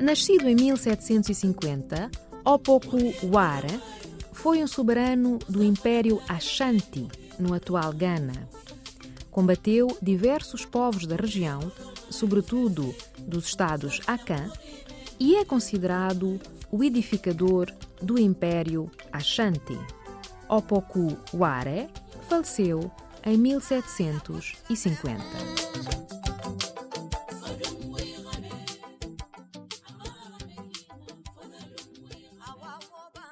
Nascido em 1750, Opoku Ware foi um soberano do Império Ashanti, no atual Ghana. Combateu diversos povos da região, sobretudo dos estados Akan, e é considerado o edificador do Império Ashanti. Opoku Ware faleceu em 1750.